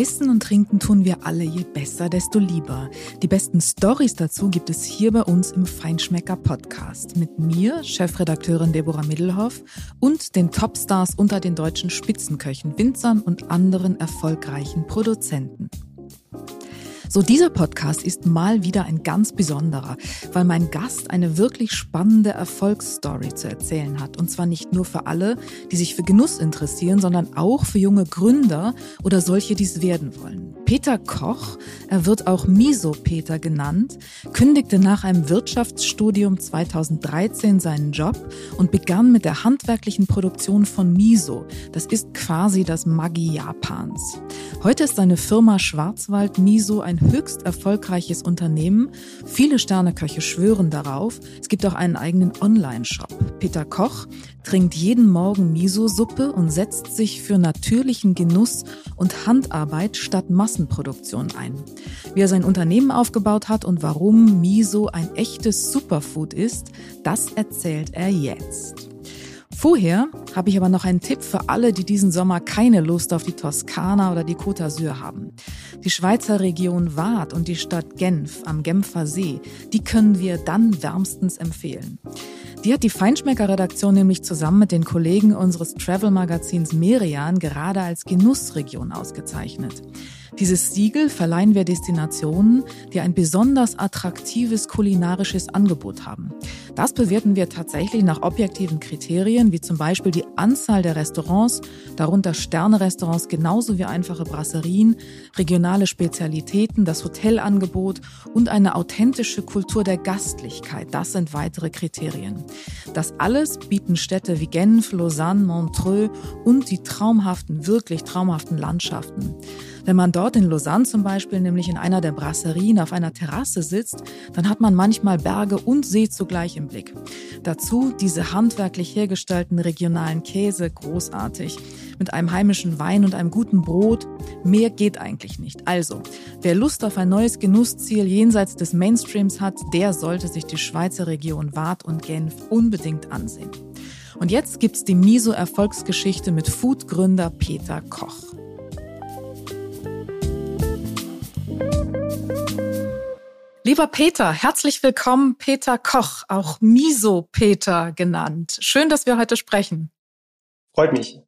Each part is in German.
Essen und trinken tun wir alle, je besser, desto lieber. Die besten Stories dazu gibt es hier bei uns im Feinschmecker Podcast mit mir, Chefredakteurin Deborah Middelhoff und den Topstars unter den deutschen Spitzenköchen, Winzern und anderen erfolgreichen Produzenten. So, dieser Podcast ist mal wieder ein ganz besonderer, weil mein Gast eine wirklich spannende Erfolgsstory zu erzählen hat. Und zwar nicht nur für alle, die sich für Genuss interessieren, sondern auch für junge Gründer oder solche, die es werden wollen. Peter Koch, er wird auch Miso-Peter genannt, kündigte nach einem Wirtschaftsstudium 2013 seinen Job und begann mit der handwerklichen Produktion von Miso. Das ist quasi das Maggi Japans. Heute ist seine Firma Schwarzwald Miso ein höchst erfolgreiches Unternehmen. Viele Sterneköche schwören darauf. Es gibt auch einen eigenen Online-Shop. Peter Koch trinkt jeden Morgen Miso-Suppe und setzt sich für natürlichen Genuss und Handarbeit statt Massenproduktion ein. Wie er sein Unternehmen aufgebaut hat und warum Miso ein echtes Superfood ist, das erzählt er jetzt. Vorher habe ich aber noch einen Tipp für alle, die diesen Sommer keine Lust auf die Toskana oder die Côte d'Azur haben. Die Schweizer Region Waadt und die Stadt Genf am Genfer See, die können wir dann wärmstens empfehlen. Die hat die Feinschmecker-Redaktion nämlich zusammen mit den Kollegen unseres Travel-Magazins Merian gerade als Genussregion ausgezeichnet. Dieses Siegel verleihen wir Destinationen, die ein besonders attraktives kulinarisches Angebot haben. Das bewerten wir tatsächlich nach objektiven Kriterien, wie zum Beispiel die Anzahl der Restaurants, darunter Sterne-Restaurants genauso wie einfache Brasserien, regionale Spezialitäten, das Hotelangebot und eine authentische Kultur der Gastlichkeit. Das sind weitere Kriterien. Das alles bieten Städte wie Genf, Lausanne, Montreux und die traumhaften, wirklich traumhaften Landschaften. Wenn man dort in Lausanne zum Beispiel nämlich in einer der Brasserien auf einer Terrasse sitzt, dann hat man manchmal Berge und See zugleich im Blick. Dazu diese handwerklich hergestellten regionalen Käse, großartig. Mit einem heimischen Wein und einem guten Brot. Mehr geht eigentlich nicht. Also, wer Lust auf ein neues Genussziel jenseits des Mainstreams hat, der sollte sich die Schweizer Region Waadt und Genf unbedingt ansehen. Und jetzt gibt's die Miso-Erfolgsgeschichte mit Foodgründer Peter Koch. Lieber Peter, herzlich willkommen, Peter Koch, auch Miso Peter genannt. Schön, dass wir heute sprechen. Freut mich.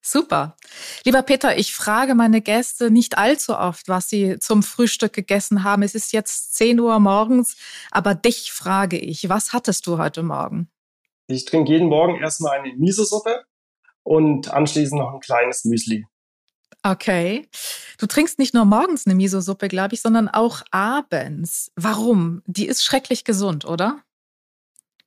Super. Lieber Peter, ich frage meine Gäste nicht allzu oft, was sie zum Frühstück gegessen haben. Es ist jetzt 10 Uhr morgens, aber dich frage ich, was hattest du heute Morgen? Ich trinke jeden Morgen erstmal eine Miso-Suppe und anschließend noch ein kleines Müsli. Okay. Du trinkst nicht nur morgens eine Miso-Suppe, glaube ich, sondern auch abends. Warum? Die ist schrecklich gesund, oder?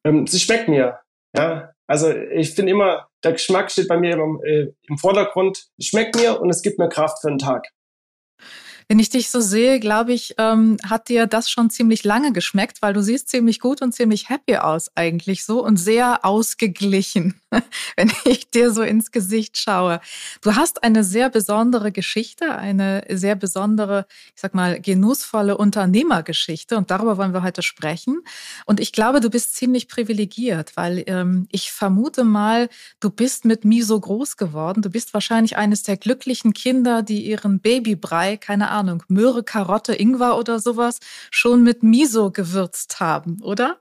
Ähm, sie schmeckt mir. Ja, also ich finde immer, der Geschmack steht bei mir im, äh, im Vordergrund. Schmeckt mir und es gibt mir Kraft für den Tag. Wenn ich dich so sehe, glaube ich, ähm, hat dir das schon ziemlich lange geschmeckt, weil du siehst ziemlich gut und ziemlich happy aus eigentlich so und sehr ausgeglichen, wenn ich dir so ins Gesicht schaue. Du hast eine sehr besondere Geschichte, eine sehr besondere, ich sag mal, genussvolle Unternehmergeschichte und darüber wollen wir heute sprechen. Und ich glaube, du bist ziemlich privilegiert, weil ähm, ich vermute mal, du bist mit Miso groß geworden. Du bist wahrscheinlich eines der glücklichen Kinder, die ihren Babybrei, keine Ahnung, Möhre, Karotte, Ingwer oder sowas schon mit Miso gewürzt haben, oder?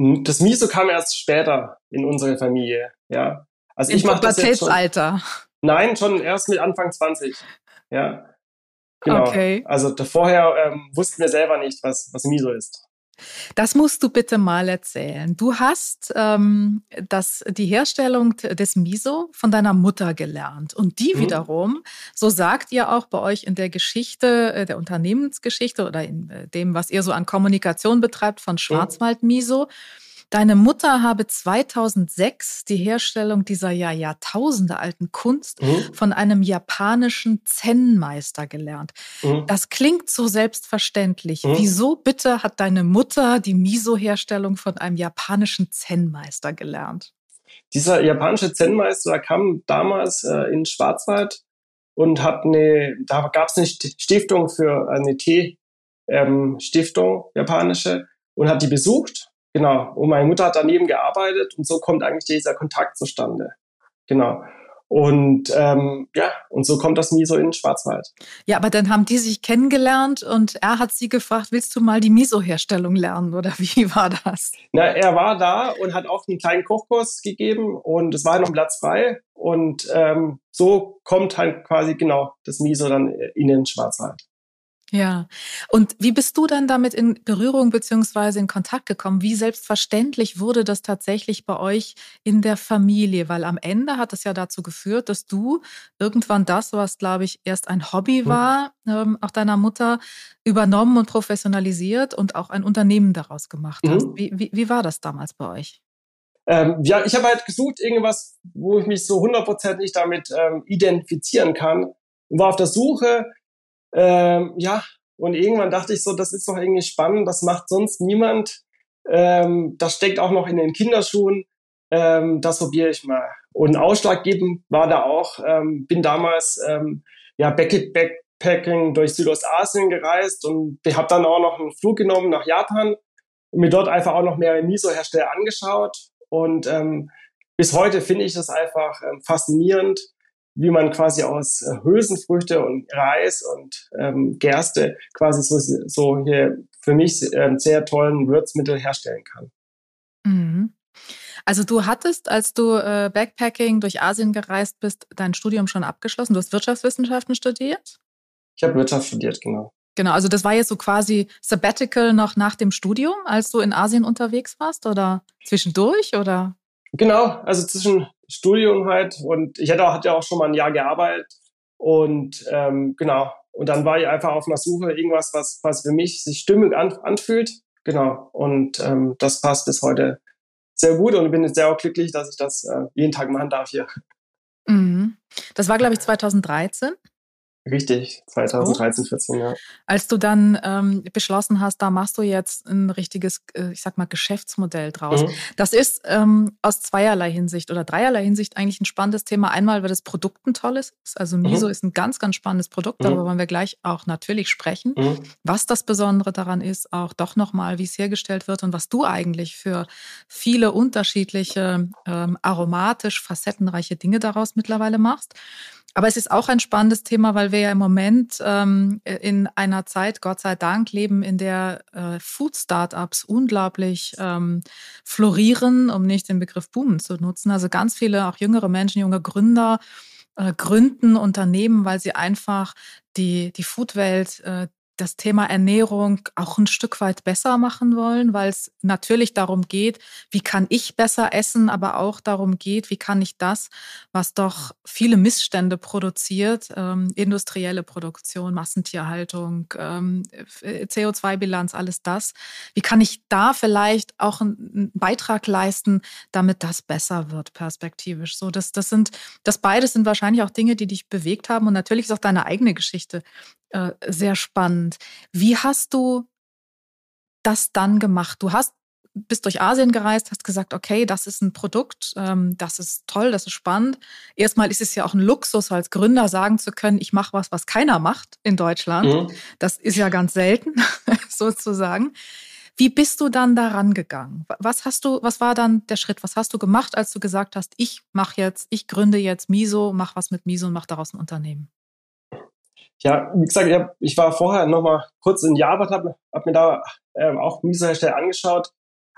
Hm, das Miso kam erst später in unsere Familie, ja. Also Im ich mache das jetzt schon, Nein, schon erst mit Anfang 20, ja. Genau. Okay. Also vorher ähm, wussten wir selber nicht, was, was Miso ist. Das musst du bitte mal erzählen. Du hast ähm, das, die Herstellung des Miso von deiner Mutter gelernt. Und die mhm. wiederum, so sagt ihr auch bei euch in der Geschichte, äh, der Unternehmensgeschichte oder in äh, dem, was ihr so an Kommunikation betreibt von mhm. Schwarzwald Miso, Deine Mutter habe 2006 die Herstellung dieser ja Jahrtausende alten Kunst mhm. von einem japanischen Zen-Meister gelernt. Mhm. Das klingt so selbstverständlich. Mhm. Wieso bitte hat deine Mutter die Miso-Herstellung von einem japanischen Zen-Meister gelernt? Dieser japanische Zen-Meister kam damals äh, in Schwarzwald und hat eine, da gab es eine Stiftung für eine Tee-Stiftung, ähm, japanische, und hat die besucht Genau. Und meine Mutter hat daneben gearbeitet und so kommt eigentlich dieser Kontakt zustande. Genau. Und ähm, ja, und so kommt das Miso in den Schwarzwald. Ja, aber dann haben die sich kennengelernt und er hat sie gefragt, willst du mal die Miso-Herstellung lernen oder wie war das? Na, er war da und hat auch einen kleinen Kochkurs gegeben und es war noch Platz frei. Und ähm, so kommt halt quasi genau das Miso dann in den Schwarzwald. Ja. Und wie bist du dann damit in Berührung beziehungsweise in Kontakt gekommen? Wie selbstverständlich wurde das tatsächlich bei euch in der Familie? Weil am Ende hat es ja dazu geführt, dass du irgendwann das, was, glaube ich, erst ein Hobby mhm. war, ähm, auch deiner Mutter, übernommen und professionalisiert und auch ein Unternehmen daraus gemacht hast. Mhm. Wie, wie, wie war das damals bei euch? Ähm, ja, ich habe halt gesucht, irgendwas, wo ich mich so hundertprozentig damit ähm, identifizieren kann und war auf der Suche ähm, ja, und irgendwann dachte ich so, das ist doch irgendwie spannend, das macht sonst niemand. Ähm, das steckt auch noch in den Kinderschuhen. Ähm, das probiere ich mal. Und ausschlaggebend war da auch, ähm, bin damals ähm, ja Backpack Backpacking durch Südostasien gereist und habe dann auch noch einen Flug genommen nach Japan und mir dort einfach auch noch mehr Miso-Hersteller angeschaut. Und ähm, bis heute finde ich das einfach ähm, faszinierend, wie man quasi aus äh, Hülsenfrüchte und Reis und ähm, Gerste quasi so, so hier für mich ähm, sehr tollen Würzmittel herstellen kann. Mhm. Also du hattest, als du äh, Backpacking durch Asien gereist bist, dein Studium schon abgeschlossen. Du hast Wirtschaftswissenschaften studiert? Ich habe Wirtschaft studiert, genau. Genau, also das war jetzt so quasi Sabbatical noch nach dem Studium, als du in Asien unterwegs warst oder zwischendurch oder? Genau, also zwischen Studium halt und ich hatte auch, hatte auch schon mal ein Jahr gearbeitet und ähm, genau. Und dann war ich einfach auf einer Suche irgendwas, was, was für mich sich stimmig an, anfühlt. Genau. Und ähm, das passt bis heute sehr gut und bin jetzt sehr auch glücklich, dass ich das äh, jeden Tag machen darf hier. Mhm. Das war, glaube ich, 2013. Richtig, 2013, 14, ja. Als du dann ähm, beschlossen hast, da machst du jetzt ein richtiges, äh, ich sag mal, Geschäftsmodell draus. Mhm. Das ist ähm, aus zweierlei Hinsicht oder dreierlei Hinsicht eigentlich ein spannendes Thema. Einmal, weil das Produkt ein tolles ist. Also Miso mhm. ist ein ganz, ganz spannendes Produkt, mhm. darüber wollen wir gleich auch natürlich sprechen. Mhm. Was das Besondere daran ist, auch doch nochmal, wie es hergestellt wird und was du eigentlich für viele unterschiedliche, ähm, aromatisch, facettenreiche Dinge daraus mittlerweile machst. Aber es ist auch ein spannendes Thema, weil wir ja im Moment ähm, in einer Zeit, Gott sei Dank, leben, in der äh, Food-Startups unglaublich ähm, florieren, um nicht den Begriff boomen zu nutzen. Also ganz viele, auch jüngere Menschen, junge Gründer äh, gründen Unternehmen, weil sie einfach die, die Food-Welt, äh, das Thema Ernährung auch ein Stück weit besser machen wollen, weil es natürlich darum geht, wie kann ich besser essen, aber auch darum geht, wie kann ich das, was doch viele Missstände produziert, ähm, industrielle Produktion, Massentierhaltung, ähm, CO2-Bilanz, alles das, wie kann ich da vielleicht auch einen Beitrag leisten, damit das besser wird perspektivisch. So, das, das sind, das beides sind wahrscheinlich auch Dinge, die dich bewegt haben und natürlich ist auch deine eigene Geschichte äh, sehr spannend. Wie hast du das dann gemacht? Du hast bist durch Asien gereist, hast gesagt, okay, das ist ein Produkt, ähm, das ist toll, das ist spannend. Erstmal ist es ja auch ein Luxus, als Gründer sagen zu können, ich mache was, was keiner macht in Deutschland. Mhm. Das ist ja ganz selten, sozusagen. Wie bist du dann daran gegangen? Was hast du, was war dann der Schritt? Was hast du gemacht, als du gesagt hast, ich mache jetzt, ich gründe jetzt Miso, mach was mit Miso und mach daraus ein Unternehmen? Ja, wie gesagt, ich, hab, ich war vorher noch mal kurz in Japan, habe hab mir da ähm, auch Miso-Hersteller angeschaut.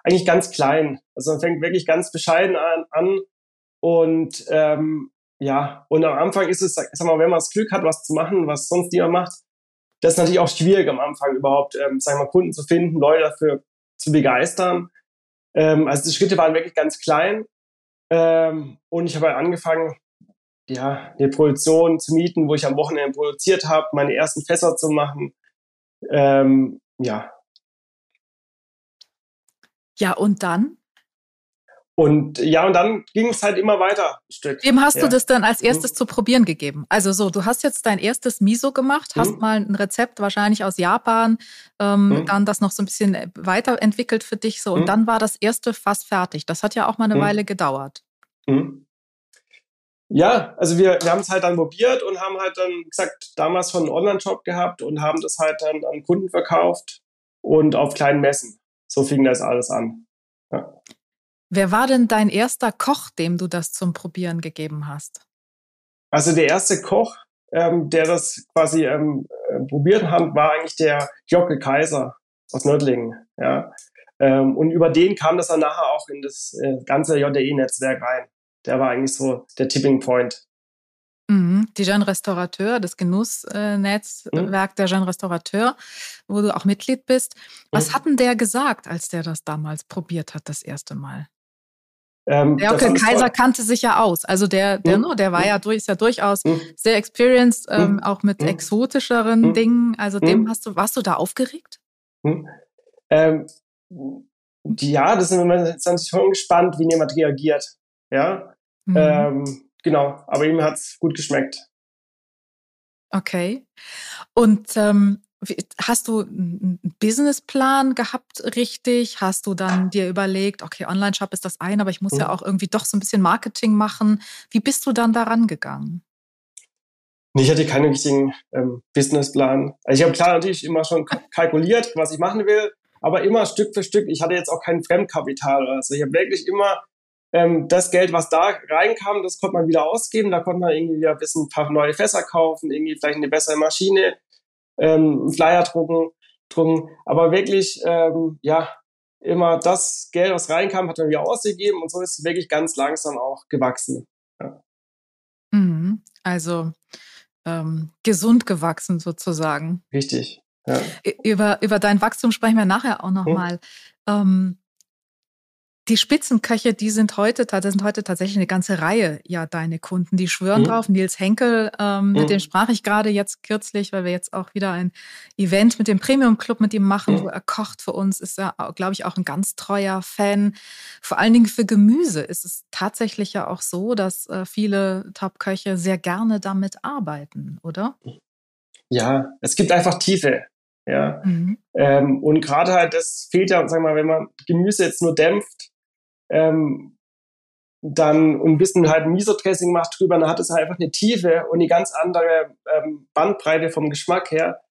Eigentlich ganz klein. Also man fängt wirklich ganz bescheiden an. an und ähm, ja, und am Anfang ist es, sag mal, wenn man das Glück hat, was zu machen, was sonst niemand macht, das ist natürlich auch schwierig am Anfang überhaupt, ähm, wir mal, Kunden zu finden, Leute dafür zu begeistern. Ähm, also die Schritte waren wirklich ganz klein. Ähm, und ich habe halt angefangen, ja, eine Produktion zu mieten, wo ich am Wochenende produziert habe, meine ersten Fässer zu machen. Ähm, ja. Ja, und dann? Und ja, und dann ging es halt immer weiter. Stück. Wem hast ja. du das dann als erstes hm. zu probieren gegeben? Also so, du hast jetzt dein erstes Miso gemacht, hast hm. mal ein Rezept wahrscheinlich aus Japan, ähm, hm. dann das noch so ein bisschen weiterentwickelt für dich so und hm. dann war das erste fast fertig. Das hat ja auch mal eine hm. Weile gedauert. Hm. Ja, also wir, wir haben es halt dann probiert und haben halt dann gesagt, damals schon einen Online-Shop gehabt und haben das halt dann an Kunden verkauft und auf kleinen Messen. So fing das alles an. Ja. Wer war denn dein erster Koch, dem du das zum Probieren gegeben hast? Also der erste Koch, ähm, der das quasi ähm, äh, probiert hat, war eigentlich der Jockel Kaiser aus Nördlingen. Ja. Ähm, und über den kam das dann nachher auch in das äh, ganze JDE-Netzwerk rein. Der war eigentlich so der Tipping Point. Mhm. Die Jeune Restaurateur, das Genussnetzwerk mhm. der Jeune Restaurateur, wo du auch Mitglied bist. Was mhm. hat denn der gesagt, als der das damals probiert hat, das erste Mal? Ähm, der Onkel Kaiser kannte sich ja aus. Also der, der, mhm. der war mhm. ja, durch, ist ja durchaus mhm. sehr experienced, ähm, mhm. auch mit exotischeren. Dingen. Also dem hast du, warst du da aufgeregt? Ähm, ja, das sind wir natürlich schon gespannt, wie jemand reagiert. Ja. Ähm, genau, aber ihm hat es gut geschmeckt. Okay. Und ähm, Hast du einen Businessplan gehabt, richtig? Hast du dann dir überlegt, okay, Online-Shop ist das ein, aber ich muss mhm. ja auch irgendwie doch so ein bisschen Marketing machen. Wie bist du dann daran gegangen? ich hatte keinen richtigen ähm, Businessplan. Also ich habe klar natürlich immer schon kalkuliert, was ich machen will, aber immer Stück für Stück. Ich hatte jetzt auch kein Fremdkapital. Also ich habe wirklich immer ähm, das Geld, was da reinkam, das konnte man wieder ausgeben. Da konnte man irgendwie wieder ein bisschen ein paar neue Fässer kaufen, irgendwie vielleicht eine bessere Maschine, ähm, Flyer drucken, drucken. Aber wirklich, ähm, ja, immer das Geld, was reinkam, hat man wieder ausgegeben und so ist es wirklich ganz langsam auch gewachsen. Ja. Mhm. Also ähm, gesund gewachsen sozusagen. Richtig. Ja. Über, über dein Wachstum sprechen wir nachher auch nochmal. Hm. Ähm, die Spitzenköche, die sind heute, das sind heute tatsächlich eine ganze Reihe, ja, deine Kunden. Die schwören mhm. drauf. Nils Henkel, ähm, mhm. mit dem sprach ich gerade jetzt kürzlich, weil wir jetzt auch wieder ein Event mit dem Premium Club mit ihm machen, mhm. wo er kocht für uns. Ist er, glaube ich, auch ein ganz treuer Fan. Vor allen Dingen für Gemüse ist es tatsächlich ja auch so, dass äh, viele Top-Köche sehr gerne damit arbeiten, oder? Ja, es gibt einfach Tiefe. Ja. Mhm. Ähm, und gerade halt, das fehlt ja, sag mal, wenn man Gemüse jetzt nur dämpft, ähm, dann und ein bisschen halt Miso-Dressing macht drüber, dann hat es halt einfach eine Tiefe und eine ganz andere ähm, Bandbreite vom Geschmack her,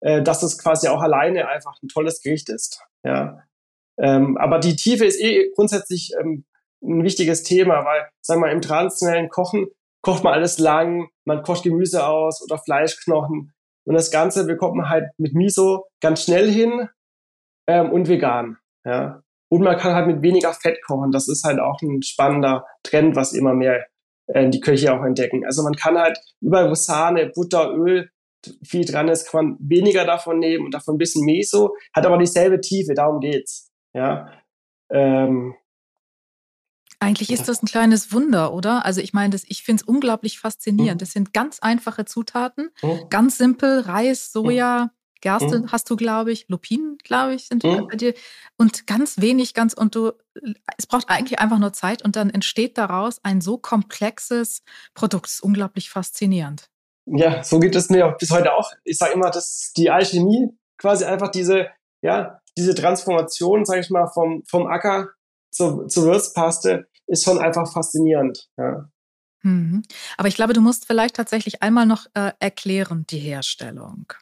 äh, dass es quasi auch alleine einfach ein tolles Gericht ist. Ja. Ähm, aber die Tiefe ist eh grundsätzlich ähm, ein wichtiges Thema, weil, sagen wir mal, im traditionellen Kochen kocht man alles lang, man kocht Gemüse aus oder Fleischknochen und das Ganze bekommt man halt mit Miso ganz schnell hin ähm, und vegan. Ja. Und man kann halt mit weniger Fett kochen. Das ist halt auch ein spannender Trend, was immer mehr äh, die Köche auch entdecken. Also man kann halt überall, wo Sahne, Butter, Öl viel dran ist, kann man weniger davon nehmen und davon ein bisschen Meso, hat aber dieselbe Tiefe, darum geht's. Ja. Ähm, eigentlich ist das ein kleines Wunder, oder? Also ich meine, das, ich finde es unglaublich faszinierend. Mhm. Das sind ganz einfache Zutaten, mhm. ganz simpel, Reis, Soja, Gerste mhm. hast du, glaube ich, Lupinen, glaube ich, sind mhm. bei dir. Und ganz wenig, ganz, und du, es braucht eigentlich einfach nur Zeit und dann entsteht daraus ein so komplexes Produkt. Das ist unglaublich faszinierend. Ja, so geht es mir bis heute auch. Ich sage immer, dass die Alchemie quasi einfach diese, ja, diese Transformation, sage ich mal, vom, vom Acker zur, zur Würzpaste ist schon einfach faszinierend. Ja. Mhm. Aber ich glaube, du musst vielleicht tatsächlich einmal noch äh, erklären, die Herstellung.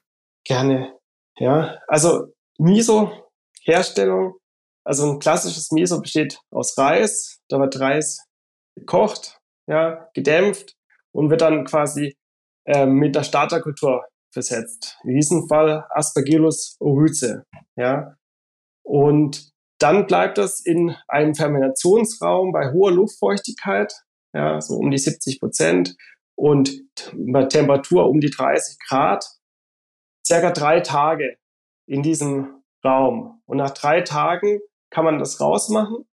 Gerne. Ja, also Miso-Herstellung, also ein klassisches Miso besteht aus Reis. Da wird Reis gekocht, ja, gedämpft und wird dann quasi äh, mit der Starterkultur versetzt. In diesem Fall Aspergillus oryze, ja. Und dann bleibt das in einem Fermentationsraum bei hoher Luftfeuchtigkeit, ja, so um die 70 Prozent und bei Temperatur um die 30 Grad circa drei Tage in diesem Raum. Und nach drei Tagen kann man das rausmachen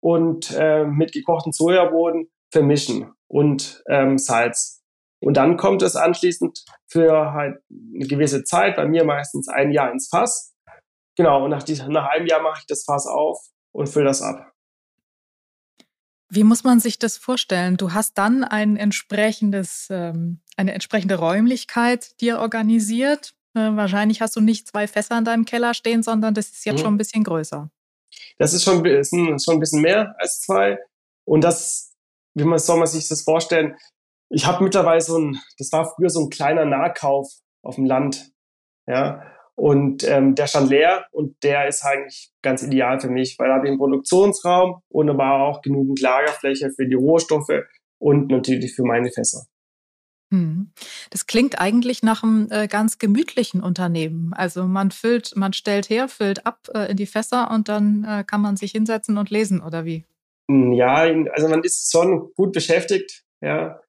und äh, mit gekochten Sojabohnen vermischen und ähm, Salz. Und dann kommt es anschließend für halt eine gewisse Zeit, bei mir meistens ein Jahr ins Fass. Genau, und nach, die, nach einem Jahr mache ich das Fass auf und fülle das ab. Wie muss man sich das vorstellen? Du hast dann ein entsprechendes, ähm, eine entsprechende Räumlichkeit dir organisiert äh, wahrscheinlich hast du nicht zwei Fässer in deinem Keller stehen, sondern das ist jetzt mhm. schon ein bisschen größer. Das ist schon, ist ein, schon ein bisschen mehr als zwei. Und das, wie man soll man sich das vorstellen? Ich habe mittlerweile so ein, das war früher so ein kleiner Nahkauf auf dem Land. Ja. Und ähm, der stand leer und der ist eigentlich ganz ideal für mich, weil da habe ich einen Produktionsraum und aber auch genügend Lagerfläche für die Rohstoffe und natürlich für meine Fässer. Hm. Das klingt eigentlich nach einem äh, ganz gemütlichen Unternehmen. Also man füllt, man stellt her, füllt ab äh, in die Fässer und dann äh, kann man sich hinsetzen und lesen oder wie? Hm, ja, also man ist schon gut beschäftigt, ja,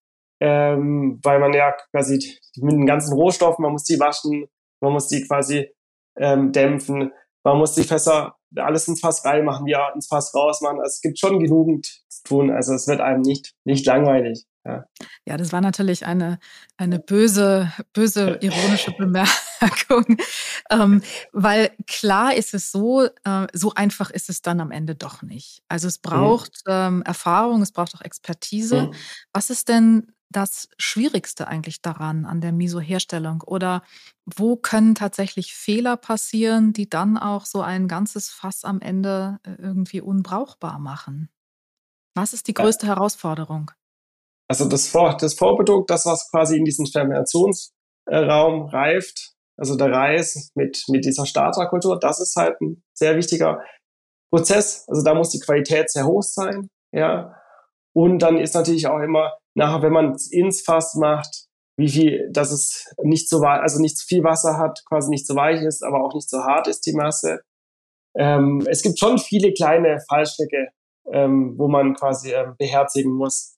ähm, weil man ja quasi mit den ganzen Rohstoffen, man muss die waschen, man muss die quasi ähm, dämpfen, man muss die Fässer alles ins Fass reinmachen, ja, ins Fass rausmachen. Also es gibt schon genügend zu tun. Also es wird einem nicht, nicht langweilig. Ja. ja, das war natürlich eine, eine böse, böse, ironische Bemerkung. ähm, weil klar ist es so, äh, so einfach ist es dann am Ende doch nicht. Also es mhm. braucht mhm. ähm, Erfahrung, es braucht auch Expertise. Mhm. Was ist denn das Schwierigste eigentlich daran, an der Miso-Herstellung? Oder wo können tatsächlich Fehler passieren, die dann auch so ein ganzes Fass am Ende äh, irgendwie unbrauchbar machen? Was ist die größte ja. Herausforderung? Also das, Vor das Vorprodukt, das was quasi in diesem Fermentationsraum reift, also der Reis mit, mit dieser Starterkultur, das ist halt ein sehr wichtiger Prozess. Also da muss die Qualität sehr hoch sein, ja. Und dann ist natürlich auch immer nachher, wenn man es ins Fass macht, wie viel, dass es nicht so also nicht zu viel Wasser hat, quasi nicht so weich ist, aber auch nicht so hart ist die Masse. Ähm, es gibt schon viele kleine Fallstricke, ähm, wo man quasi ähm, beherzigen muss.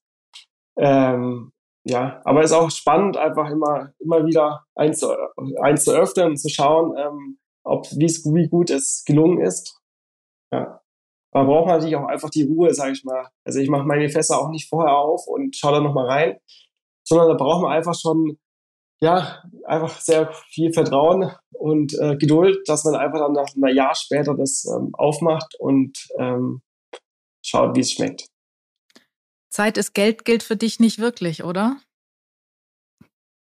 Ähm, ja, aber es ist auch spannend, einfach immer, immer wieder eins zu, eins zu öffnen und zu schauen, ähm, ob, wie gut es gelungen ist. Ja. Aber braucht man natürlich auch einfach die Ruhe, sage ich mal. Also ich mache meine Fässer auch nicht vorher auf und schaue da nochmal rein, sondern da braucht man einfach schon, ja, einfach sehr viel Vertrauen und äh, Geduld, dass man einfach dann nach einem Jahr später das ähm, aufmacht und ähm, schaut, wie es schmeckt. Zeit ist Geld gilt für dich nicht wirklich, oder?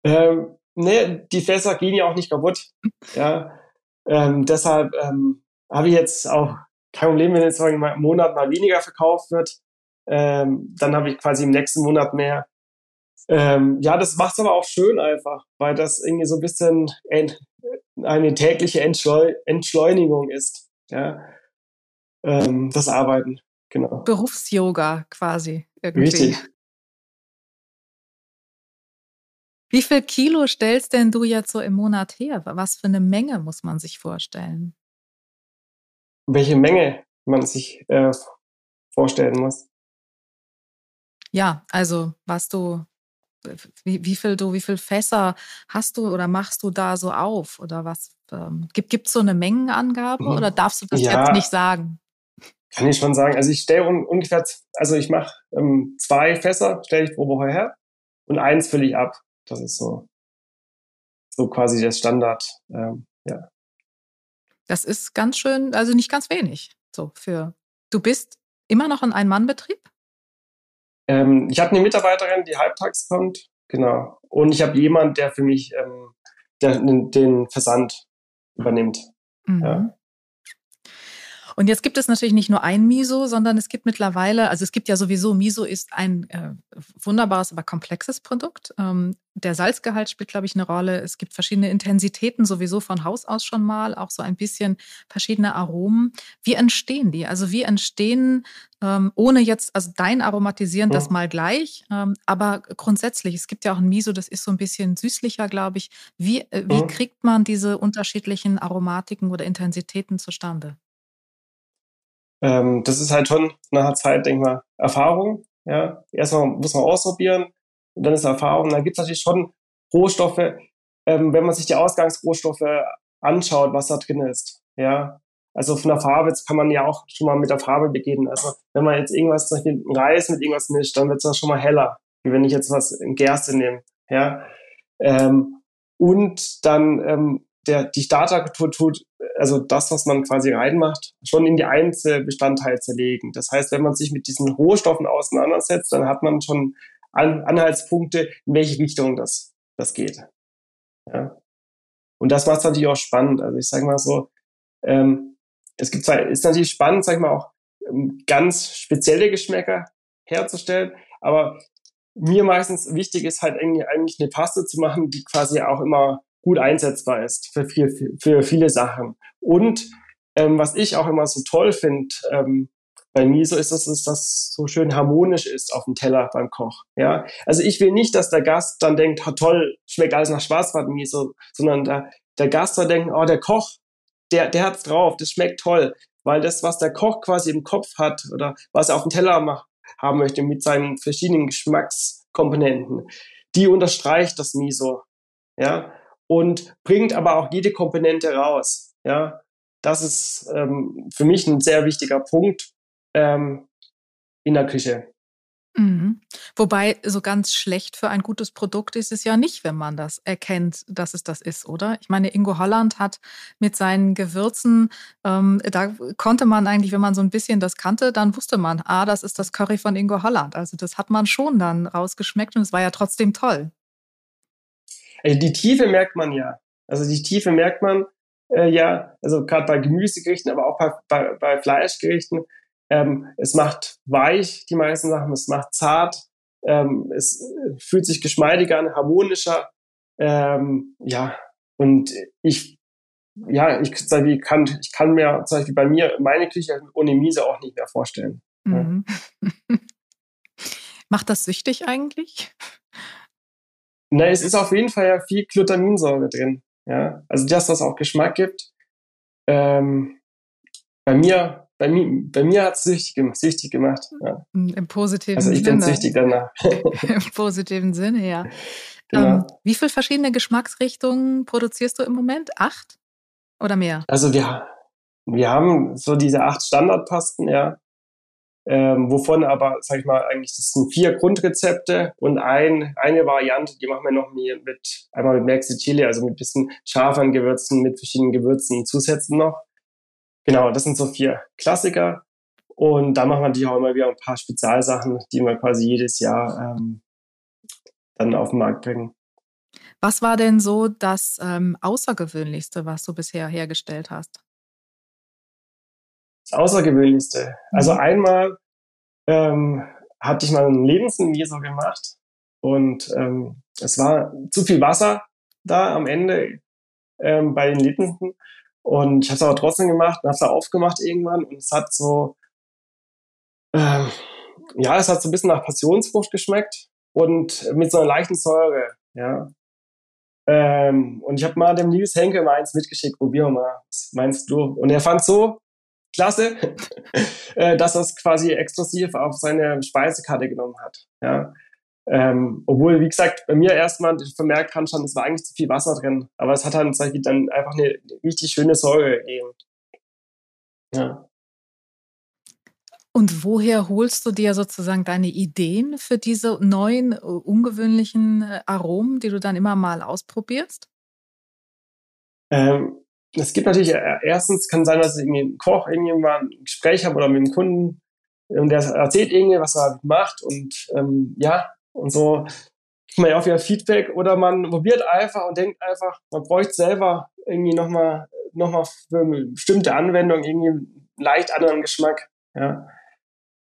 Ähm, nee, die Fässer gehen ja auch nicht kaputt. ja, ähm, deshalb ähm, habe ich jetzt auch kein Problem, wenn jetzt im Monat mal weniger verkauft wird. Ähm, dann habe ich quasi im nächsten Monat mehr. Ähm, ja, das macht es aber auch schön einfach, weil das irgendwie so ein bisschen eine tägliche Entschleu Entschleunigung ist. Ja, ähm, das Arbeiten, genau. Berufs-Yoga quasi irgendwie. Richtig. Wie viel Kilo stellst denn du jetzt so im Monat her? Was für eine Menge muss man sich vorstellen? Welche Menge man sich äh, vorstellen muss. Ja, also was du, wie, wie viel du, wie viel Fässer hast du oder machst du da so auf oder was? Ähm, gibt es so eine Mengenangabe mhm. oder darfst du das ja, jetzt nicht sagen? Kann ich schon sagen. Also ich stelle un ungefähr, also ich mache ähm, zwei Fässer, stelle ich pro Woche her und eins fülle ich ab. Das ist so, so quasi das Standard. Ähm, ja. Das ist ganz schön, also nicht ganz wenig. So für. Du bist immer noch ein Ein-Mann-Betrieb? Ähm, ich habe eine Mitarbeiterin, die halbtags kommt, genau. Und ich habe jemanden, der für mich ähm, der, den Versand übernimmt. Mhm. Ja. Und jetzt gibt es natürlich nicht nur ein Miso, sondern es gibt mittlerweile, also es gibt ja sowieso, Miso ist ein äh, wunderbares, aber komplexes Produkt. Ähm, der Salzgehalt spielt, glaube ich, eine Rolle. Es gibt verschiedene Intensitäten sowieso von Haus aus schon mal, auch so ein bisschen verschiedene Aromen. Wie entstehen die? Also wie entstehen, ähm, ohne jetzt, also dein Aromatisieren, das mal gleich, ähm, aber grundsätzlich, es gibt ja auch ein Miso, das ist so ein bisschen süßlicher, glaube ich. Wie, äh, wie kriegt man diese unterschiedlichen Aromatiken oder Intensitäten zustande? Ähm, das ist halt schon nach einer Zeit, denk mal, Erfahrung. Ja, erstmal muss man ausprobieren und dann ist Erfahrung. Dann gibt es natürlich schon Rohstoffe, ähm, wenn man sich die Ausgangsrohstoffe anschaut, was da drin ist. Ja, also von der Farbe kann man ja auch schon mal mit der Farbe beginnen. Also wenn man jetzt irgendwas, zum Beispiel Reis mit irgendwas mischt, dann wird es schon mal heller, wie wenn ich jetzt was in Gerste nehme. Ja, ähm, und dann ähm, der, die tut, also das, was man quasi reinmacht, schon in die Einzelbestandteile zerlegen. Das heißt, wenn man sich mit diesen Rohstoffen auseinandersetzt, dann hat man schon An Anhaltspunkte, in welche Richtung das, das geht. Ja. Und das macht es natürlich auch spannend. Also ich sage mal so, ähm, es gibt ist natürlich spannend, sag ich mal, auch ähm, ganz spezielle Geschmäcker herzustellen, aber mir meistens wichtig ist halt eigentlich eine Paste zu machen, die quasi auch immer gut einsetzbar ist für, viel, für viele Sachen. Und ähm, was ich auch immer so toll finde, ähm, bei Miso ist es, dass das so schön harmonisch ist auf dem Teller beim Koch. Ja, also ich will nicht, dass der Gast dann denkt, oh, toll, schmeckt alles nach Schwarzwald-Miso, sondern der, der Gast soll denken, oh, der Koch, der, der hat's drauf, das schmeckt toll, weil das, was der Koch quasi im Kopf hat oder was er auf dem Teller macht, haben möchte mit seinen verschiedenen Geschmackskomponenten, die unterstreicht das Miso, ja, und bringt aber auch jede Komponente raus, ja. Das ist ähm, für mich ein sehr wichtiger Punkt ähm, in der Küche. Mhm. Wobei so ganz schlecht für ein gutes Produkt ist es ja nicht, wenn man das erkennt, dass es das ist, oder? Ich meine, Ingo Holland hat mit seinen Gewürzen, ähm, da konnte man eigentlich, wenn man so ein bisschen das kannte, dann wusste man, ah, das ist das Curry von Ingo Holland. Also das hat man schon dann rausgeschmeckt und es war ja trotzdem toll. Also die Tiefe merkt man ja. Also die Tiefe merkt man äh, ja, also gerade bei Gemüsegerichten, aber auch bei, bei, bei Fleischgerichten ähm, es macht weich, die meisten Sachen, es macht zart, ähm, es äh, fühlt sich geschmeidiger an, harmonischer. Ähm, ja, und ich, ja, ich, ich, kann, ich kann mir zum Beispiel bei mir meine Küche ohne Miese auch nicht mehr vorstellen. Mhm. Ja. Macht das süchtig eigentlich? Na, es ist auf jeden Fall ja viel Glutaminsäure drin. Ja, also dass das auch Geschmack gibt. Ähm, bei mir bei mir, bei mir hat es süchtig, süchtig gemacht. Ja. Im positiven Sinne. Also ich bin süchtig danach. Im positiven Sinne, ja. Genau. Ähm, wie viele verschiedene Geschmacksrichtungen produzierst du im Moment? Acht oder mehr? Also wir, wir haben so diese acht Standardpasten, ja. Ähm, wovon aber, sag ich mal, eigentlich das sind vier Grundrezepte und ein, eine Variante, die machen wir noch mit, einmal mit Maxi Chili, also mit bisschen scharferen Gewürzen, mit verschiedenen Gewürzen und Zusätzen noch. Genau, das sind so vier Klassiker. Und da machen wir natürlich auch immer wieder ein paar Spezialsachen, die wir quasi jedes Jahr ähm, dann auf den Markt bringen. Was war denn so das ähm, Außergewöhnlichste, was du bisher hergestellt hast? Außergewöhnlichste. Also mhm. einmal ähm, hatte ich mal einen Lebensmiso gemacht und ähm, es war zu viel Wasser da am Ende ähm, bei den Linsen und ich habe es aber trotzdem gemacht und habe es aufgemacht irgendwann und es hat so, ähm, ja, es hat so ein bisschen nach Passionsfrucht geschmeckt und mit so einer leichten Säure, ja. Ähm, und ich habe mal dem Nils Henke mal eins mitgeschickt, probier mal, was meinst du? Und er fand so klasse, äh, dass er es quasi exklusiv auf seine Speisekarte genommen hat, ja. Ähm, obwohl, wie gesagt, bei mir erstmal vermerkt haben schon, es war eigentlich zu viel Wasser drin. Aber es hat dann, dann einfach eine richtig schöne Säure gegeben. Ja. Und woher holst du dir sozusagen deine Ideen für diese neuen, äh, ungewöhnlichen äh, Aromen, die du dann immer mal ausprobierst? Ähm, es gibt natürlich, äh, erstens kann sein, dass ich irgendwie einen Koch irgendwann ein Gespräch habe oder mit einem Kunden und der erzählt irgendwie, was er macht und ähm, ja, und so kriegt man ja auch wieder Feedback oder man probiert einfach und denkt einfach, man bräuchte selber irgendwie nochmal noch mal für eine bestimmte Anwendung irgendwie einen leicht anderen Geschmack. Ja.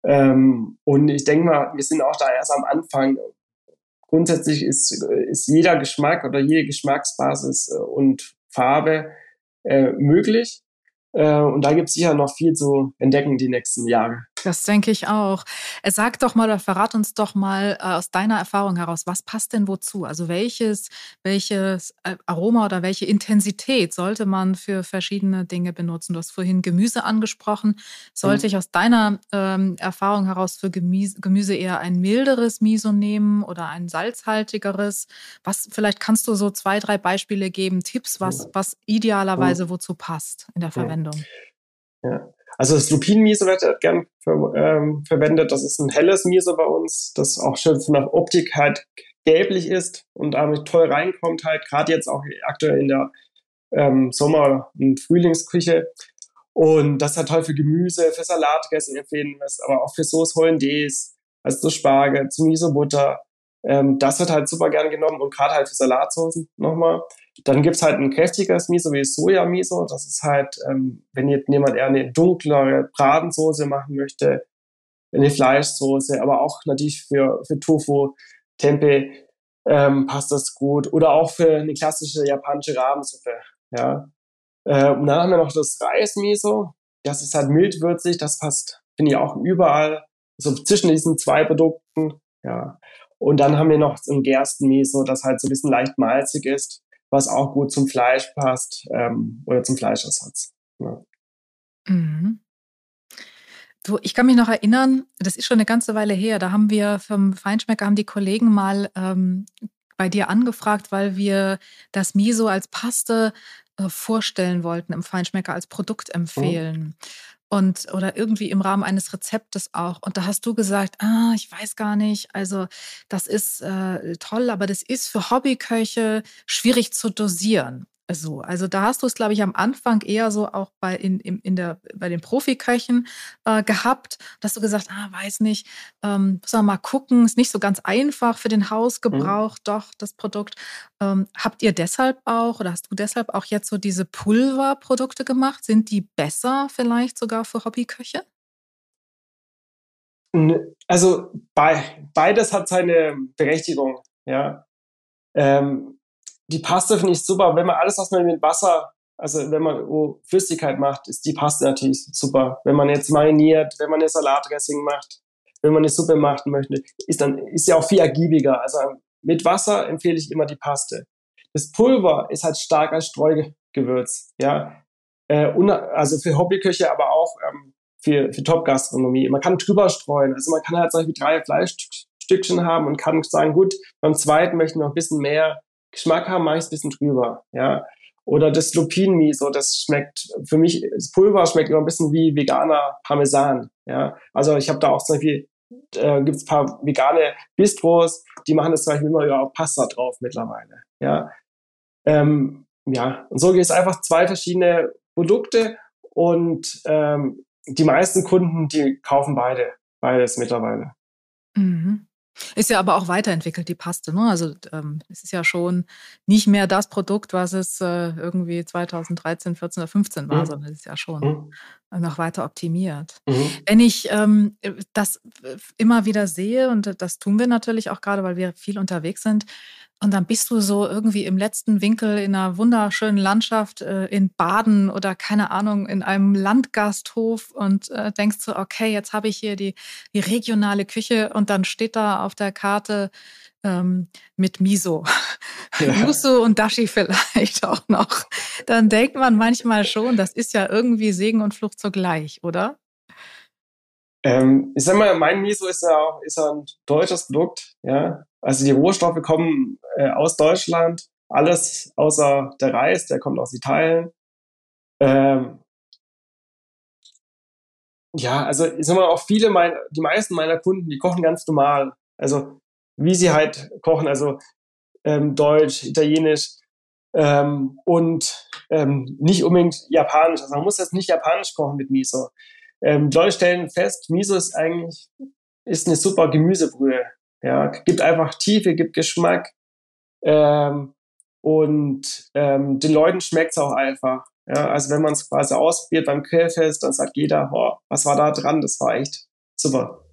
Ähm, und ich denke mal, wir sind auch da erst am Anfang. Grundsätzlich ist, ist jeder Geschmack oder jede Geschmacksbasis äh, und Farbe äh, möglich. Äh, und da gibt es sicher noch viel zu entdecken die nächsten Jahre. Das denke ich auch. Äh, sag doch mal oder verrat uns doch mal äh, aus deiner Erfahrung heraus, was passt denn wozu? Also welches, welches äh, Aroma oder welche Intensität sollte man für verschiedene Dinge benutzen? Du hast vorhin Gemüse angesprochen. Sollte mhm. ich aus deiner ähm, Erfahrung heraus für Gemüse, Gemüse eher ein milderes Miso nehmen oder ein salzhaltigeres? Was, vielleicht kannst du so zwei, drei Beispiele geben, Tipps, was, was idealerweise wozu passt in der Verwendung. Ja. Also das Lupin-Miso wird halt gern ver ähm, verwendet. Das ist ein helles Miso bei uns, das auch schön von der Optik halt gelblich ist und damit toll reinkommt halt, gerade jetzt auch aktuell in der ähm, Sommer- und Frühlingsküche. Und das hat toll für Gemüse, für Salatgäste empfehlen wir es, aber auch für Sauce Hollandaise, also zu Spargel, zu Miso-Butter. Ähm, das wird halt super gern genommen und gerade halt für Salatsoßen nochmal. Dann gibt's halt ein kräftiges Miso wie Soja-Miso. Das ist halt, ähm, wenn jetzt jemand eher eine dunklere Bratensoße machen möchte, eine Fleischsoße, aber auch natürlich für, für Tofu, Tempeh ähm, passt das gut. Oder auch für eine klassische japanische Rahmensuppe. Ja. Äh, und dann haben wir noch das Reismiso. Das ist halt mildwürzig, das passt finde ich auch überall, so zwischen diesen zwei Produkten, ja. Und dann haben wir noch so ein Gerstenmiso, das halt so ein bisschen leicht malzig ist, was auch gut zum Fleisch passt ähm, oder zum Fleischersatz. Ja. Mhm. Du, ich kann mich noch erinnern, das ist schon eine ganze Weile her, da haben wir vom Feinschmecker, haben die Kollegen mal ähm, bei dir angefragt, weil wir das Miso als Paste äh, vorstellen wollten im Feinschmecker, als Produkt oh. empfehlen. Oh. Und, oder irgendwie im Rahmen eines Rezeptes auch. Und da hast du gesagt, ah, ich weiß gar nicht, also das ist äh, toll, aber das ist für Hobbyköche schwierig zu dosieren so. Also da hast du es, glaube ich, am Anfang eher so auch bei, in, in, in der, bei den Profiköchen äh, gehabt, dass du gesagt, ah, weiß nicht, ähm, muss man mal gucken, ist nicht so ganz einfach für den Hausgebrauch, mhm. doch, das Produkt. Ähm, habt ihr deshalb auch oder hast du deshalb auch jetzt so diese Pulverprodukte gemacht? Sind die besser vielleicht sogar für Hobbyköche? Also bei, beides hat seine Berechtigung, ja. Ähm, die Paste finde ich super. Wenn man alles, was man mit Wasser, also wenn man oh, Flüssigkeit macht, ist die Paste natürlich super. Wenn man jetzt mariniert, wenn man eine Salatdressing macht, wenn man eine Suppe machen möchte, ist dann ist ja auch viel ergiebiger. Also mit Wasser empfehle ich immer die Paste. Das Pulver ist halt stark als Streugewürz, ja. Äh, also für Hobbyköche, aber auch ähm, für, für Top-Gastronomie. Man kann drüber streuen. Also man kann halt solche drei Fleischstückchen haben und kann sagen, gut, beim zweiten möchte ich noch ein bisschen mehr Geschmack haben, mache ich es ein bisschen drüber, ja. Oder das Lupin-Miso, das schmeckt, für mich, das Pulver schmeckt immer ein bisschen wie veganer Parmesan, ja. Also ich habe da auch zum Beispiel, äh, gibt es paar vegane Bistros, die machen das zum Beispiel immer über Pasta drauf mittlerweile, ja. Ähm, ja, und so gibt es einfach zwei verschiedene Produkte und ähm, die meisten Kunden, die kaufen beide, beides mittlerweile. Mhm. Ist ja aber auch weiterentwickelt, die Paste. Ne? Also ähm, es ist ja schon nicht mehr das Produkt, was es äh, irgendwie 2013, 14 oder 15 war, mhm. sondern es ist ja schon mhm. noch weiter optimiert. Mhm. Wenn ich ähm, das immer wieder sehe, und das tun wir natürlich auch gerade, weil wir viel unterwegs sind, und dann bist du so irgendwie im letzten Winkel in einer wunderschönen Landschaft äh, in Baden oder keine Ahnung, in einem Landgasthof und äh, denkst so, okay, jetzt habe ich hier die, die regionale Küche und dann steht da auf der Karte ähm, mit Miso. Ja. Yusu und Dashi vielleicht auch noch. Dann denkt man manchmal schon, das ist ja irgendwie Segen und Flucht zugleich, oder? Ähm, ich sag mal, mein Miso ist ja auch ist ja ein deutsches Produkt, ja. Also die Rohstoffe kommen äh, aus Deutschland, alles außer der Reis, der kommt aus Italien. Ähm, ja, also ich sag mal, auch viele meiner, die meisten meiner Kunden, die kochen ganz normal. Also wie sie halt kochen, also ähm, Deutsch, Italienisch ähm, und ähm, nicht unbedingt Japanisch. Also man muss jetzt nicht Japanisch kochen mit Miso. Ähm, Leute stellen fest, Miso ist eigentlich ist eine super Gemüsebrühe. Ja, gibt einfach Tiefe, gibt Geschmack ähm, und ähm, den Leuten schmeckt's auch einfach. Ja, also wenn man es quasi ausprobiert beim Grillfest, dann sagt jeder, oh, was war da dran? Das war echt super.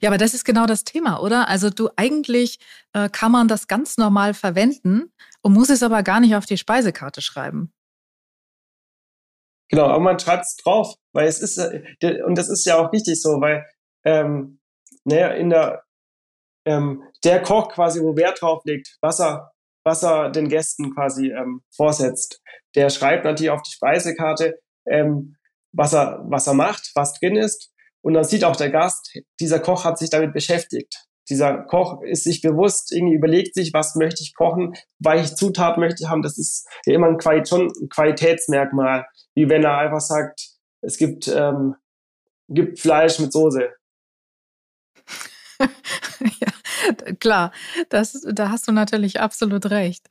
Ja, aber das ist genau das Thema, oder? Also du eigentlich äh, kann man das ganz normal verwenden und muss es aber gar nicht auf die Speisekarte schreiben. Genau, aber man schreibt es drauf, weil es ist, äh, und das ist ja auch wichtig so, weil, ähm, naja, in der, ähm, der Koch quasi, wo Wert drauf legt, was er, was er den Gästen quasi ähm, vorsetzt, der schreibt natürlich auf die Speisekarte, ähm, was er, was er macht, was drin ist. Und dann sieht auch der Gast, dieser Koch hat sich damit beschäftigt dieser Koch ist sich bewusst, irgendwie überlegt sich, was möchte ich kochen, welche Zutat möchte ich haben. Das ist ja immer ein, Quali schon ein Qualitätsmerkmal, wie wenn er einfach sagt, es gibt, ähm, gibt Fleisch mit Soße. ja, klar, das, da hast du natürlich absolut recht.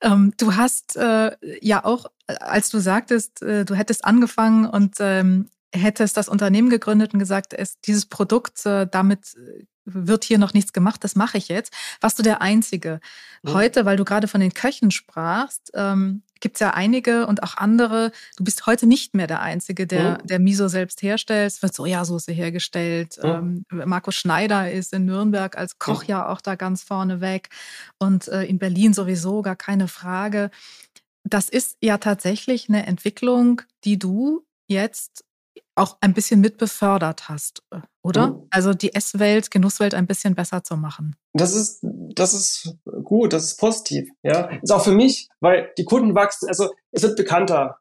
Ähm, du hast äh, ja auch, als du sagtest, äh, du hättest angefangen und ähm, hättest das Unternehmen gegründet und gesagt, es, dieses Produkt, äh, damit äh, wird hier noch nichts gemacht, das mache ich jetzt. Warst du der Einzige? Heute, weil du gerade von den Köchen sprachst, ähm, gibt es ja einige und auch andere. Du bist heute nicht mehr der Einzige, der, der Miso selbst herstellt. Es wird Sojasauce hergestellt. Ähm, Markus Schneider ist in Nürnberg als Koch ja auch da ganz vorne weg. Und äh, in Berlin sowieso gar keine Frage. Das ist ja tatsächlich eine Entwicklung, die du jetzt auch ein bisschen mit befördert hast, äh, oder? Mhm. Also die Esswelt, Genusswelt ein bisschen besser zu machen. Das ist, das ist gut, das ist positiv, ja. Ist auch für mich, weil die Kunden wachsen, also es wird bekannter.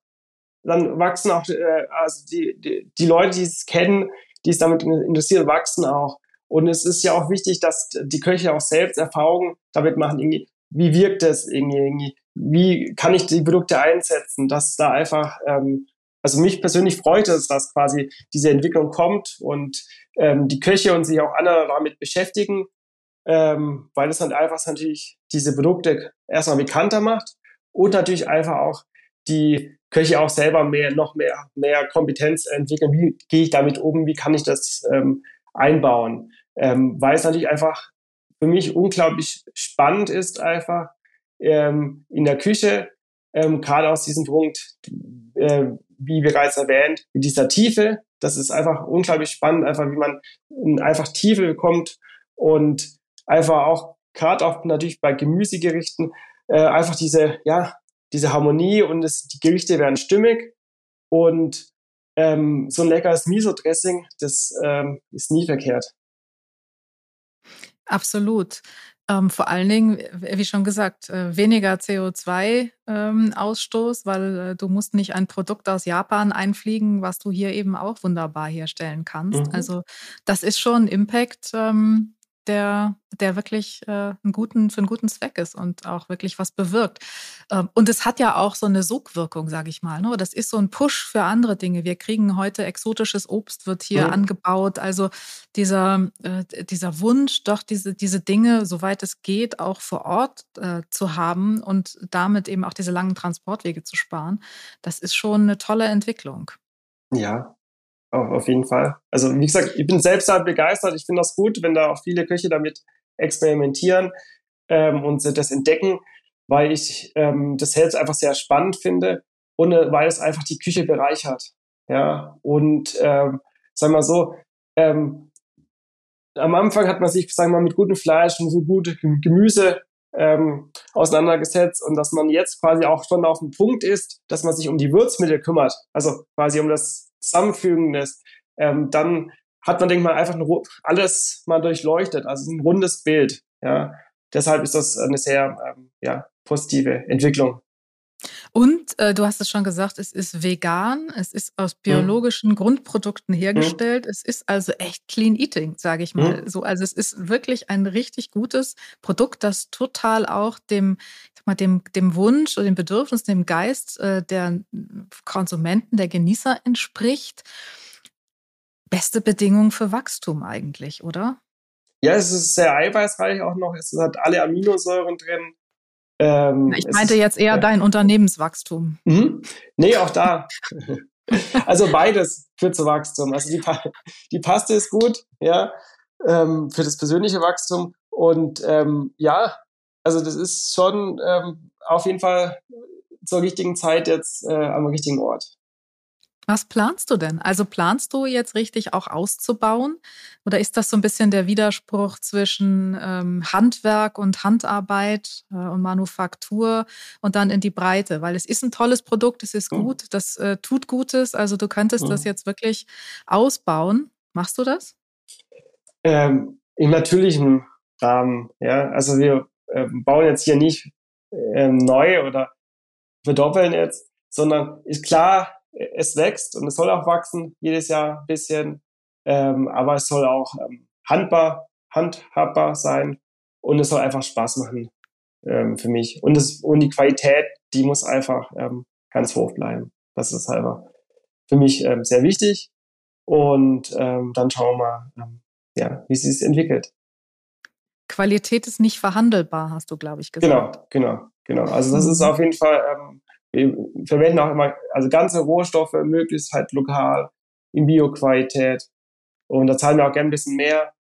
Dann wachsen auch, äh, also die, die, die Leute, die es kennen, die es damit interessieren, wachsen auch. Und es ist ja auch wichtig, dass die Köche auch selbst Erfahrungen damit machen, irgendwie, wie wirkt es irgendwie, wie kann ich die Produkte einsetzen, dass da einfach, ähm, also mich persönlich freut es, dass quasi diese Entwicklung kommt und ähm, die Köche und sich auch andere damit beschäftigen, ähm, weil es dann einfach natürlich diese Produkte erstmal bekannter macht und natürlich einfach auch die Köche auch selber mehr, noch mehr, mehr Kompetenz entwickeln. Wie gehe ich damit um? Wie kann ich das ähm, einbauen? Ähm, weil es natürlich einfach für mich unglaublich spannend ist, einfach ähm, in der Küche, ähm, gerade aus diesem Punkt, äh, wie bereits erwähnt, mit dieser Tiefe. Das ist einfach unglaublich spannend, einfach wie man einfach Tiefe bekommt und einfach auch gerade auch natürlich bei Gemüsegerichten äh, einfach diese ja diese Harmonie und es, die Gerichte werden stimmig und ähm, so ein leckeres Miso-Dressing, das ähm, ist nie verkehrt. Absolut. Ähm, vor allen Dingen, wie schon gesagt, äh, weniger CO2-Ausstoß, ähm, weil äh, du musst nicht ein Produkt aus Japan einfliegen, was du hier eben auch wunderbar herstellen kannst. Mhm. Also das ist schon Impact, ähm, der, der wirklich äh, einen guten, für einen guten Zweck ist und auch wirklich was bewirkt. Ähm, und es hat ja auch so eine Sogwirkung, sage ich mal. Ne? Das ist so ein Push für andere Dinge. Wir kriegen heute exotisches Obst, wird hier ja. angebaut. Also dieser, äh, dieser Wunsch, doch diese, diese Dinge, soweit es geht, auch vor Ort äh, zu haben und damit eben auch diese langen Transportwege zu sparen, das ist schon eine tolle Entwicklung. Ja, auf, jeden Fall. Also wie gesagt, ich bin selbst halt begeistert. Ich finde das gut, wenn da auch viele Köche damit experimentieren ähm, und das entdecken, weil ich ähm, das selbst einfach sehr spannend finde und weil es einfach die Küche bereichert. Ja, und ähm, sagen wir so, ähm, am Anfang hat man sich, sagen wir mal, mit gutem Fleisch und so gutem Gemüse ähm, auseinandergesetzt und dass man jetzt quasi auch schon auf dem Punkt ist, dass man sich um die Würzmittel kümmert, also quasi um das Zusammenfügen ist, ähm, dann hat man, denke ich mal, einfach alles mal durchleuchtet, also ein rundes Bild. Ja, deshalb ist das eine sehr ähm, ja, positive Entwicklung. Und äh, du hast es schon gesagt, es ist vegan, es ist aus biologischen mhm. Grundprodukten hergestellt. Mhm. Es ist also echt Clean Eating, sage ich mal. Mhm. So, also es ist wirklich ein richtig gutes Produkt, das total auch dem, sag mal, dem, dem Wunsch oder dem Bedürfnis, dem Geist äh, der Konsumenten, der Genießer entspricht. Beste Bedingung für Wachstum eigentlich, oder? Ja, es ist sehr eiweißreich auch noch. Es hat alle Aminosäuren drin. Ähm, ich meinte jetzt eher äh, dein Unternehmenswachstum. Mhm. Nee, auch da. also beides führt zu Wachstum. Also die, die Paste ist gut, ja, ähm, für das persönliche Wachstum. Und ähm, ja, also das ist schon ähm, auf jeden Fall zur richtigen Zeit jetzt äh, am richtigen Ort. Was planst du denn? Also planst du jetzt richtig auch auszubauen? Oder ist das so ein bisschen der Widerspruch zwischen ähm, Handwerk und Handarbeit äh, und Manufaktur und dann in die Breite? Weil es ist ein tolles Produkt, es ist gut, das äh, tut Gutes. Also du könntest mhm. das jetzt wirklich ausbauen. Machst du das? Ähm, Im natürlichen Rahmen, ja. Also wir äh, bauen jetzt hier nicht ähm, neu oder verdoppeln jetzt, sondern ist klar, es wächst und es soll auch wachsen, jedes Jahr ein bisschen, ähm, aber es soll auch ähm, handbar, handhabbar sein und es soll einfach Spaß machen ähm, für mich. Und, es, und die Qualität, die muss einfach ähm, ganz hoch bleiben. Das ist einfach für mich ähm, sehr wichtig. Und ähm, dann schauen wir mal, ähm, ja, wie es sich entwickelt. Qualität ist nicht verhandelbar, hast du, glaube ich, gesagt. Genau, genau, genau. Also das ist mhm. auf jeden Fall ähm, wir verwenden auch immer, also ganze Rohstoffe, möglichst halt lokal, in Bioqualität. Und da zahlen wir auch gerne ein bisschen mehr.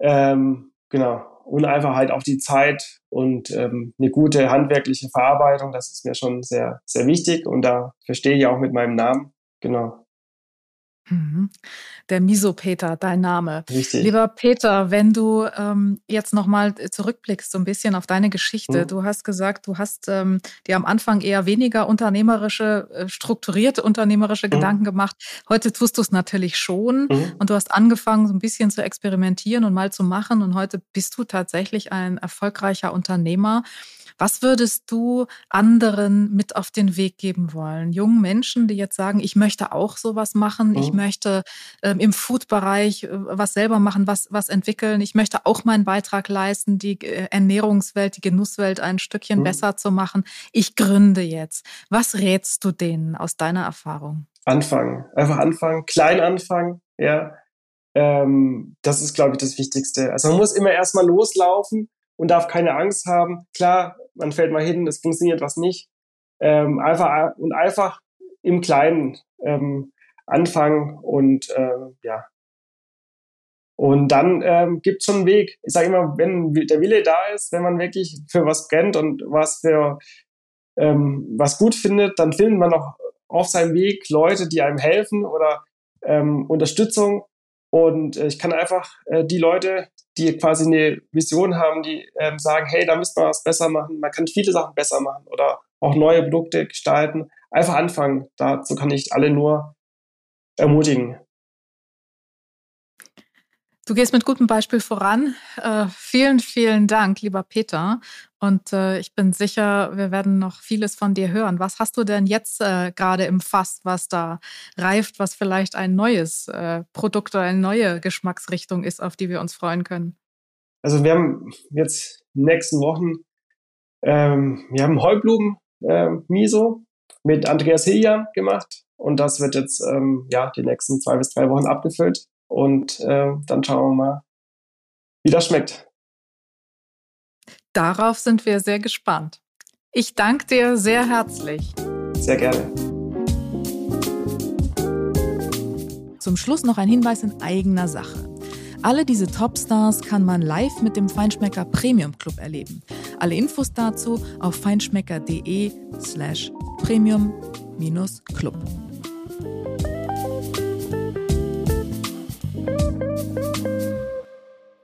Ähm, genau. Und einfach halt auch die Zeit und ähm, eine gute handwerkliche Verarbeitung, das ist mir schon sehr, sehr wichtig. Und da verstehe ich auch mit meinem Namen. Genau. Mhm. Der Miso-Peter, dein Name. Richtig. Lieber Peter, wenn du ähm, jetzt nochmal zurückblickst, so ein bisschen auf deine Geschichte. Mhm. Du hast gesagt, du hast ähm, dir am Anfang eher weniger unternehmerische, äh, strukturierte unternehmerische Mhm. Gedanken gemacht. Heute tust du es natürlich schon. Mhm. Und du hast angefangen, so ein bisschen zu experimentieren und mal zu machen. Und heute bist du tatsächlich ein erfolgreicher Unternehmer. Was würdest du anderen mit auf den Weg geben wollen? Jungen Menschen, die jetzt sagen, ich möchte auch sowas machen, ich Mhm. möchte ähm, im Food-Bereich äh, was selber machen, was, was entwickeln, ich möchte auch meinen Beitrag leisten, die äh, Ernährungswelt, die Genusswelt ein Stückchen Mhm. besser zu machen. Ich gründe jetzt. Was rätst du denen aus deiner Erfahrung? Anfangen. Einfach anfangen, klein anfangen, ja. Ähm, das ist, glaube ich, das Wichtigste. Also man muss immer erstmal loslaufen und darf keine Angst haben. Klar, man fällt mal hin, es funktioniert was nicht. Ähm, einfach und einfach im Kleinen ähm, anfangen und ähm, ja. Und dann ähm, gibt schon einen Weg. Ich sage immer, wenn der Wille da ist, wenn man wirklich für was brennt und was für ähm, was gut findet, dann findet man auch auf seinem Weg Leute, die einem helfen oder ähm, Unterstützung. Und äh, ich kann einfach äh, die Leute, die quasi eine Vision haben, die ähm, sagen, hey, da müssen wir was besser machen. Man kann viele Sachen besser machen oder auch neue Produkte gestalten. Einfach anfangen. Dazu kann ich alle nur ermutigen. Du gehst mit gutem Beispiel voran. Äh, vielen, vielen Dank, lieber Peter. Und äh, ich bin sicher, wir werden noch vieles von dir hören. Was hast du denn jetzt äh, gerade im Fass, was da reift, was vielleicht ein neues äh, Produkt oder eine neue Geschmacksrichtung ist, auf die wir uns freuen können? Also wir haben jetzt in den nächsten Wochen, ähm, wir haben Heublumen ähm, mit Andreas Hiljan gemacht und das wird jetzt ähm, ja die nächsten zwei bis drei Wochen abgefüllt und äh, dann schauen wir mal, wie das schmeckt. Darauf sind wir sehr gespannt. Ich danke dir sehr herzlich. Sehr gerne. Zum Schluss noch ein Hinweis in eigener Sache. Alle diese Topstars kann man live mit dem Feinschmecker Premium Club erleben. Alle Infos dazu auf feinschmecker.de slash premium-club.